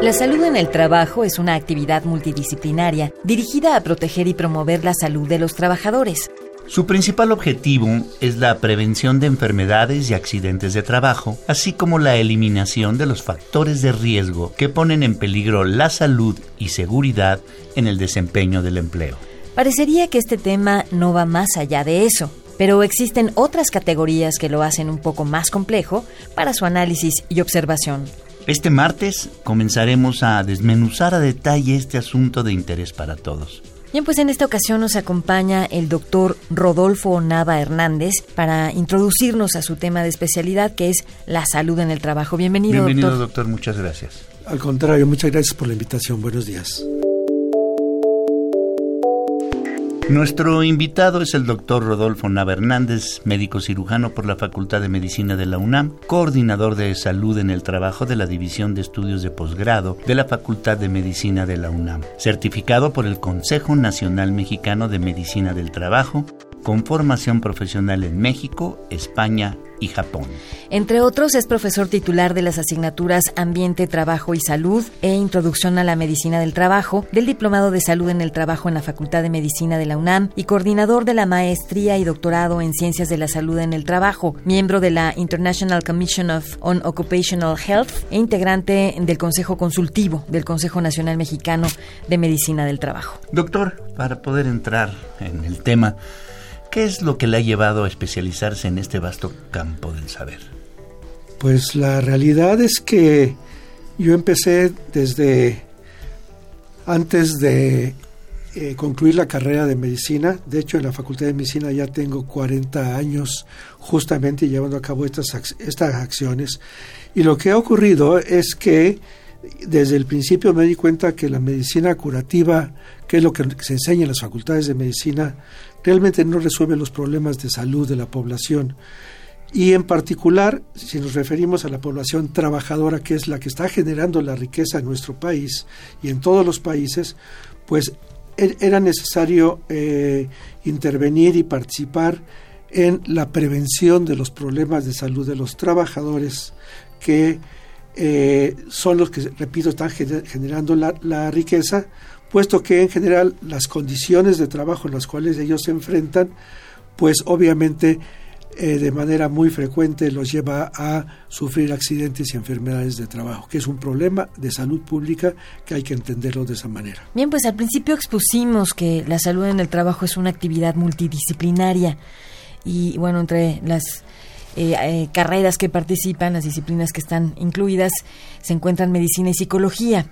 La salud en el trabajo es una actividad multidisciplinaria dirigida a proteger y promover la salud de los trabajadores. Su principal objetivo es la prevención de enfermedades y accidentes de trabajo, así como la eliminación de los factores de riesgo que ponen en peligro la salud y seguridad en el desempeño del empleo. Parecería que este tema no va más allá de eso, pero existen otras categorías que lo hacen un poco más complejo para su análisis y observación. Este martes comenzaremos a desmenuzar a detalle este asunto de interés para todos. Bien, pues en esta ocasión nos acompaña el doctor Rodolfo Nava Hernández para introducirnos a su tema de especialidad que es la salud en el trabajo. Bienvenido, Bienvenido doctor. doctor. Muchas gracias. Al contrario, muchas gracias por la invitación. Buenos días. Nuestro invitado es el doctor Rodolfo Nava Hernández, médico cirujano por la Facultad de Medicina de la UNAM, coordinador de salud en el trabajo de la División de Estudios de Posgrado de la Facultad de Medicina de la UNAM, certificado por el Consejo Nacional Mexicano de Medicina del Trabajo, con formación profesional en México, España y Japón. Entre otros, es profesor titular de las asignaturas Ambiente, Trabajo y Salud e Introducción a la Medicina del Trabajo, del Diplomado de Salud en el Trabajo en la Facultad de Medicina de la UNAM y coordinador de la Maestría y Doctorado en Ciencias de la Salud en el Trabajo, miembro de la International Commission of on Occupational Health e integrante del Consejo Consultivo del Consejo Nacional Mexicano de Medicina del Trabajo. Doctor, para poder entrar en el tema, ¿Qué es lo que le ha llevado a especializarse en este vasto campo del saber? Pues la realidad es que yo empecé desde antes de eh, concluir la carrera de medicina. De hecho, en la Facultad de Medicina ya tengo 40 años justamente llevando a cabo estas, estas acciones. Y lo que ha ocurrido es que desde el principio me di cuenta que la medicina curativa, que es lo que se enseña en las facultades de medicina, realmente no resuelve los problemas de salud de la población. Y en particular, si nos referimos a la población trabajadora, que es la que está generando la riqueza en nuestro país y en todos los países, pues e-, era necesario eh, intervenir y participar en la prevención de los problemas de salud de los trabajadores que eh, son los que, repito, están generando la riqueza, puesto que en general las condiciones de trabajo en las cuales ellos se enfrentan, pues obviamente eh, de manera muy frecuente los lleva a sufrir accidentes y enfermedades de trabajo, que es un problema de salud pública que hay que entenderlo de esa manera. Bien, pues al principio expusimos que la salud en el trabajo es una actividad multidisciplinaria y bueno, entre las eh, eh, carreras que participan, las disciplinas que están incluidas, se encuentran medicina y psicología.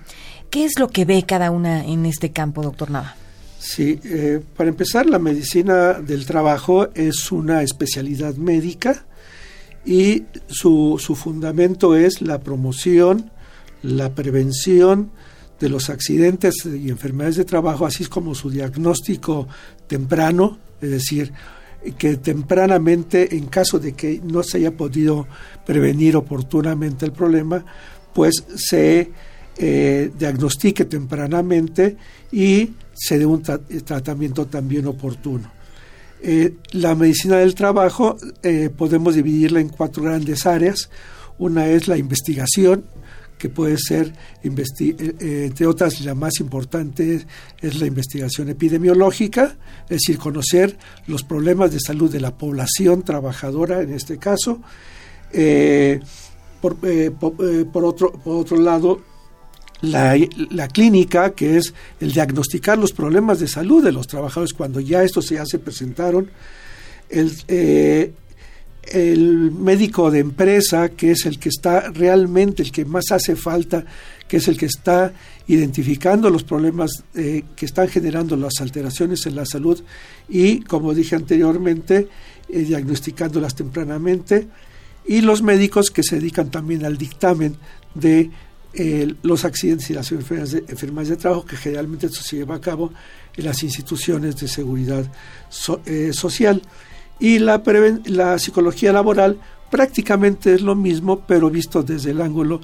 ¿Qué es lo que ve cada una en este campo, doctor Nava? Sí, eh, para empezar, la medicina del trabajo es una especialidad médica y su, su fundamento es la promoción, la prevención de los accidentes y enfermedades de trabajo, así como su diagnóstico temprano, es decir, que tempranamente, en caso de que no se haya podido prevenir oportunamente el problema, pues se eh, diagnostique tempranamente y se dé un tratamiento también oportuno. Eh, la medicina del trabajo eh, podemos dividirla en cuatro grandes áreas. Una es la investigación, que puede ser, entre otras, la más importante es la investigación epidemiológica, es decir, conocer los problemas de salud de la población trabajadora en este caso. por, por, otro, por otro lado, la, clínica, que es el diagnosticar los problemas de salud de los trabajadores cuando ya estos ya se presentaron, el, eh, el médico de empresa, que es el que está realmente, el que más hace falta, que es el que está identificando los problemas eh, que están generando las alteraciones en la salud y, como dije anteriormente, eh, diagnosticándolas tempranamente, y los médicos que se dedican también al dictamen de los accidentes y las enfermedades de, trabajo, que generalmente esto se lleva a cabo en las instituciones de seguridad eh, social. Y la, la psicología laboral prácticamente es lo mismo, pero visto desde el ángulo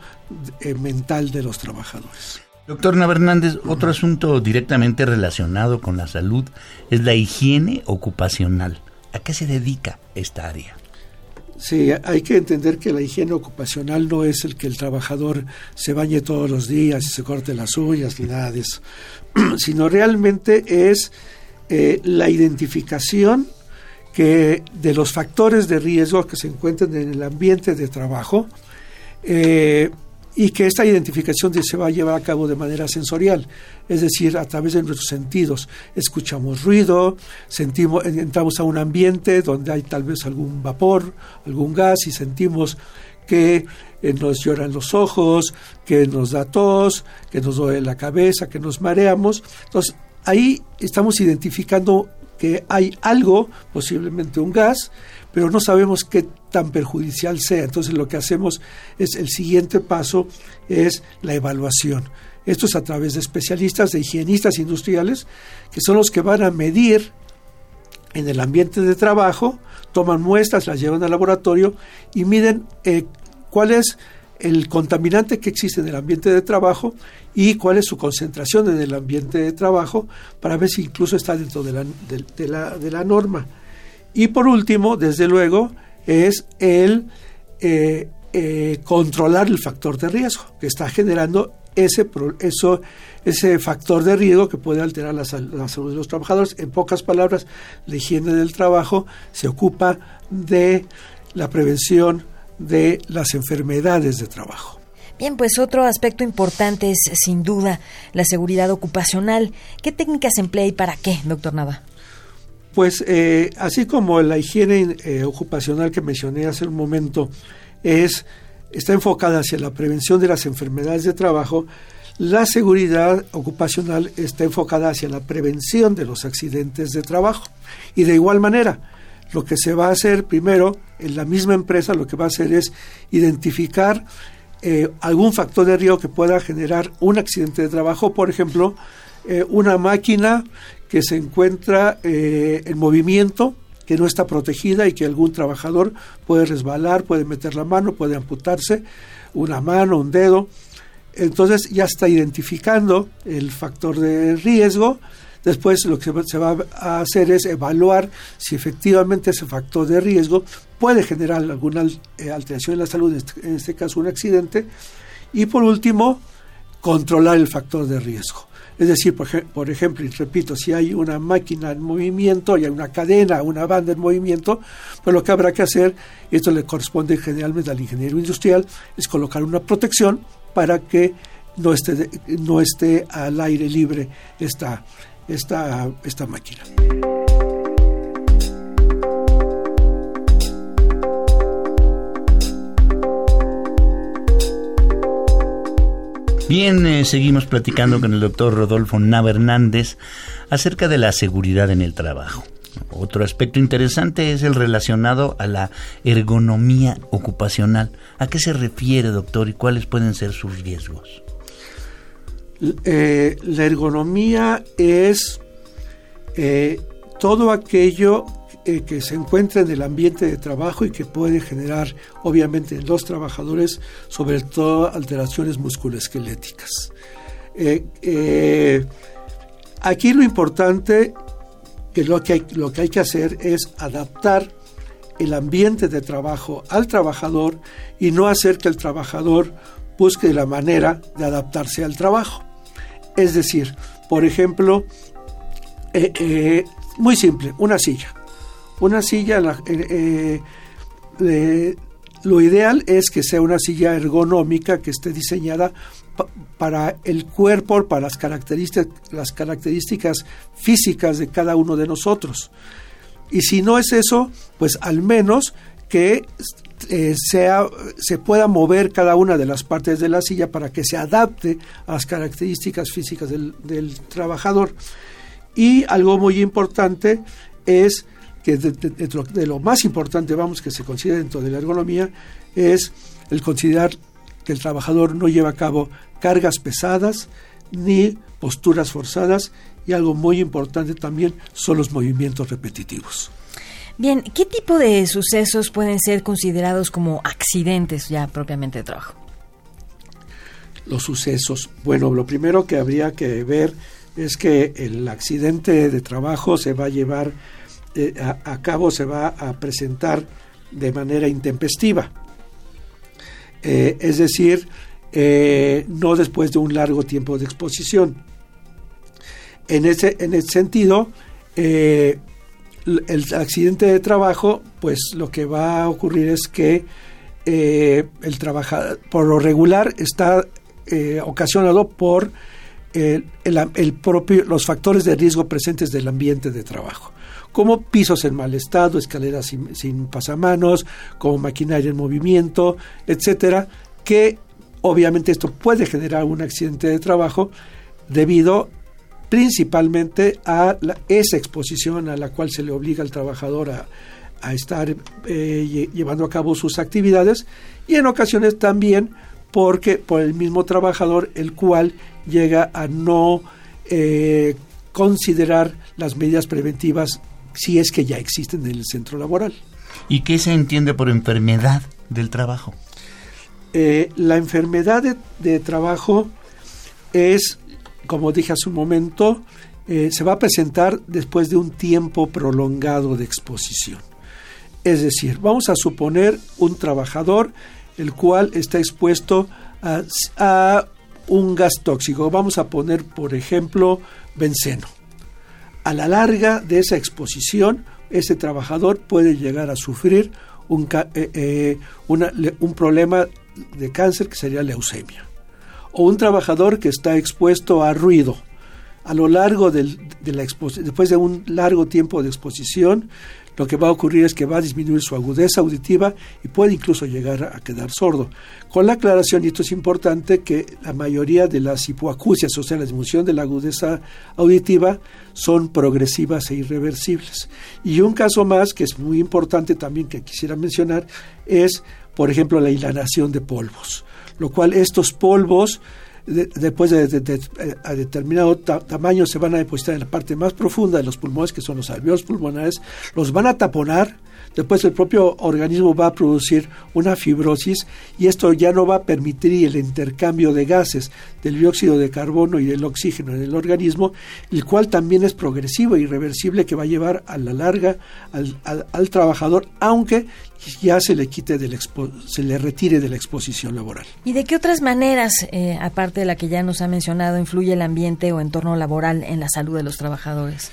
eh, mental de los trabajadores. Doctor Hernández, otro asunto directamente relacionado con la salud es la higiene ocupacional. ¿A qué se dedica esta área? Sí, hay que entender que la higiene ocupacional no es el que el trabajador se bañe todos los días y se corte las uñas ni nada de eso, sino realmente es eh, la identificación que de los factores de riesgo que se encuentran en el ambiente de trabajo eh, y que esta identificación se va a llevar a cabo de manera sensorial, es decir, a través de nuestros sentidos. Escuchamos ruido, sentimos, entramos a un ambiente donde hay tal vez algún vapor, algún gas y sentimos que eh, nos lloran los ojos, que nos da tos, que nos duele la cabeza, que nos mareamos. Entonces, ahí estamos identificando que hay algo, posiblemente un gas, pero no sabemos qué tan perjudicial sea. Entonces lo que hacemos es el siguiente paso es la evaluación. Esto es a través de especialistas, de higienistas industriales, que son los que van a medir en el ambiente de trabajo, toman muestras, las llevan al laboratorio y miden eh, cuál es el contaminante que existe en el ambiente de trabajo y cuál es su concentración en el ambiente de trabajo para ver si incluso está dentro de la, de, la, norma. Y por último, desde luego, es el eh, eh, controlar el factor de riesgo que está generando ese, eso, ese factor de riesgo que puede alterar la, la, salud de los trabajadores. En pocas palabras, la higiene del trabajo se ocupa de la prevención de las enfermedades de trabajo. Bien, pues otro aspecto importante es sin duda la seguridad ocupacional. ¿Qué técnicas emplea y para qué, doctor Nava? Pues eh, así como la higiene eh, ocupacional que mencioné hace un momento es está enfocada hacia la prevención de las enfermedades de trabajo, la seguridad ocupacional está enfocada hacia la prevención de los accidentes de trabajo. Y de igual manera, lo que se va a hacer primero en la misma empresa, lo que va a hacer es identificar eh, algún factor de riesgo que pueda generar un accidente de trabajo, por ejemplo, eh, una máquina que se encuentra eh, en movimiento, que no está protegida y que algún trabajador puede resbalar, puede meter la mano, puede amputarse una mano, un dedo. Entonces ya está identificando el factor de riesgo, Después lo que se va a hacer es evaluar si efectivamente ese factor de riesgo puede generar alguna eh, alteración en la salud, este, en este caso un accidente. Y por último, controlar el factor de riesgo. Es decir, por, ejemplo, y repito, si hay una máquina en movimiento, y hay una cadena, una banda en movimiento, pues lo que habrá que hacer, y esto le corresponde generalmente al ingeniero industrial, es colocar una protección para que no esté, no esté al aire libre esta, esta, esta máquina. Bien, eh, seguimos platicando con el doctor Rodolfo Nava Hernández acerca de la seguridad en el trabajo. Otro aspecto interesante es el relacionado a la ergonomía ocupacional. ¿A qué se refiere, doctor, y cuáles pueden ser sus riesgos? Eh, la ergonomía es eh, todo aquello eh, que se encuentra en el ambiente de trabajo y que puede generar, obviamente, en los trabajadores, sobre todo alteraciones musculoesqueléticas. aquí lo importante que lo que, hay, lo que hay que hacer es adaptar el ambiente de trabajo al trabajador y no hacer que el trabajador busque la manera de adaptarse al trabajo. Es decir, por ejemplo, eh, eh, muy simple, una silla. Una silla, eh, lo ideal es que sea una silla ergonómica que esté diseñada para el cuerpo, para las características, las características físicas de cada uno de nosotros. Y si no es eso, pues al menos que eh, se pueda mover cada una de las partes de la silla para que se adapte a las características físicas del, trabajador. Y algo muy importante es que de, lo más importante, vamos, que se considera dentro de la ergonomía, es el considerar que el trabajador no lleva a cabo cargas pesadas ni posturas forzadas y algo muy importante también son los movimientos repetitivos. Bien, ¿qué tipo de sucesos pueden ser considerados como accidentes ya propiamente de trabajo? Los sucesos. Bueno, lo primero que habría que ver es que el accidente de trabajo se va a llevar eh, a, cabo, se va a presentar de manera intempestiva. Eh, es decir, eh, no después de un largo tiempo de exposición. En ese, en ese sentido, el accidente de trabajo, pues lo que va a ocurrir es que el trabajador, por lo regular, está ocasionado por el, propio, los factores de riesgo presentes del ambiente de trabajo, como pisos en mal estado, escaleras sin, pasamanos, como maquinaria en movimiento, etcétera, que obviamente esto puede generar un accidente de trabajo debido principalmente a esa exposición a la cual se le obliga al trabajador a, estar eh, llevando a cabo sus actividades y en ocasiones también porque por el mismo trabajador el cual llega a no eh, considerar las medidas preventivas si es que ya existen en el centro laboral. ¿Y qué se entiende por enfermedad del trabajo? Eh, la enfermedad de, trabajo es, como dije hace un momento, eh, se va a presentar después de un tiempo prolongado de exposición. Es decir, vamos a suponer un trabajador el cual está expuesto a un gas tóxico. Vamos a poner, por ejemplo, benceno. A la larga de esa exposición, ese trabajador puede llegar a sufrir un, eh, eh, un problema de cáncer que sería leucemia. O un trabajador que está expuesto a ruido. A lo largo del, de la después de un largo tiempo de exposición, lo que va a ocurrir es que va a disminuir su agudeza auditiva y puede incluso llegar a quedar sordo. Con la aclaración, y esto es importante, que la mayoría de las hipoacusias, o sea, la disminución de la agudeza auditiva, son progresivas e irreversibles. Y un caso más que es muy importante también que quisiera mencionar es, por ejemplo, la inhalación de polvos, lo cual estos polvos después de, a determinado tamaño se van a depositar en la parte más profunda de los pulmones, que son los alveolos pulmonares, los van a taponar, después el propio organismo va a producir una fibrosis y esto ya no va a permitir el intercambio de gases del dióxido de carbono y del oxígeno en el organismo, el cual también es progresivo e irreversible que va a llevar a la larga al, al trabajador, aunque ya se le quite del se le retire de la exposición laboral. ¿Y de qué otras maneras, eh, aparte de la que ya nos ha mencionado, influye el ambiente o entorno laboral en la salud de los trabajadores?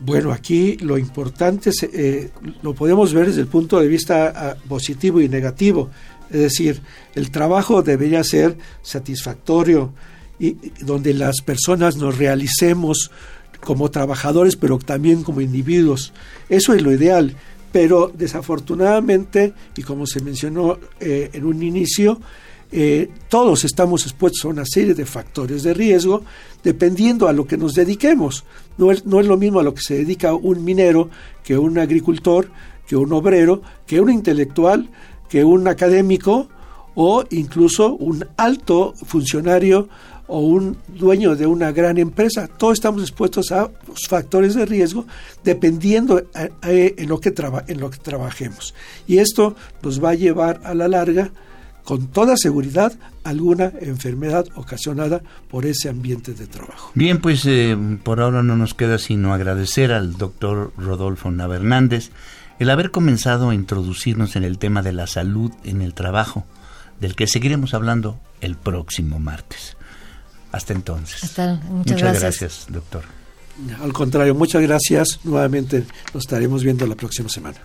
Bueno, aquí lo importante eh, lo podemos ver desde el punto de vista ah, positivo y negativo. Es decir, el trabajo debería ser satisfactorio y donde las personas nos realicemos como trabajadores, pero también como individuos. Eso es lo ideal pero desafortunadamente, y como se mencionó eh, en un inicio, eh, todos estamos expuestos a una serie de factores de riesgo dependiendo a lo que nos dediquemos. No es, no es lo mismo a lo que se dedica un minero que un agricultor, que un obrero, que un intelectual, que un académico o incluso un alto funcionario o un dueño de una gran empresa. Todos estamos expuestos a factores de riesgo dependiendo en, lo que en lo que trabajemos. Y esto nos va a llevar a la larga, con toda seguridad, alguna enfermedad ocasionada por ese ambiente de trabajo. Bien, pues eh, por ahora no nos queda sino agradecer al doctor Rodolfo Navernández el haber comenzado a introducirnos en el tema de la salud en el trabajo, del que seguiremos hablando el próximo martes. Hasta entonces. muchas, gracias. doctor. Al contrario, muchas gracias. Nuevamente nos estaremos viendo la próxima semana.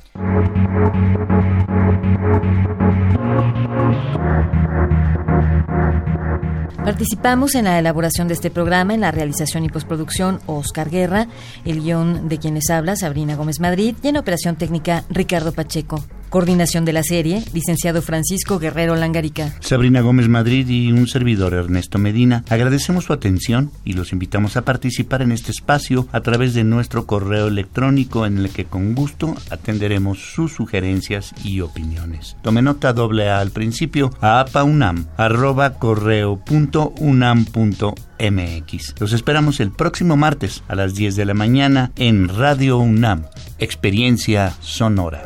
Participamos en la elaboración de este programa, en la realización y postproducción Oscar Guerra, el guion de quienes habla Sabrina Gómez Madrid y en operación técnica Ricardo Pacheco. Coordinación de la serie, licenciado Francisco Guerrero Langarica. Sabrina Gómez Madrid y un servidor Ernesto Medina. Agradecemos su atención y los invitamos a participar en este espacio a través de nuestro correo electrónico en el que con gusto atenderemos sus sugerencias y opiniones. Tome nota doble A al principio a apaunam arroba correo. Los esperamos el próximo martes a las 10 de la mañana en Radio UNAM, Experiencia Sonora.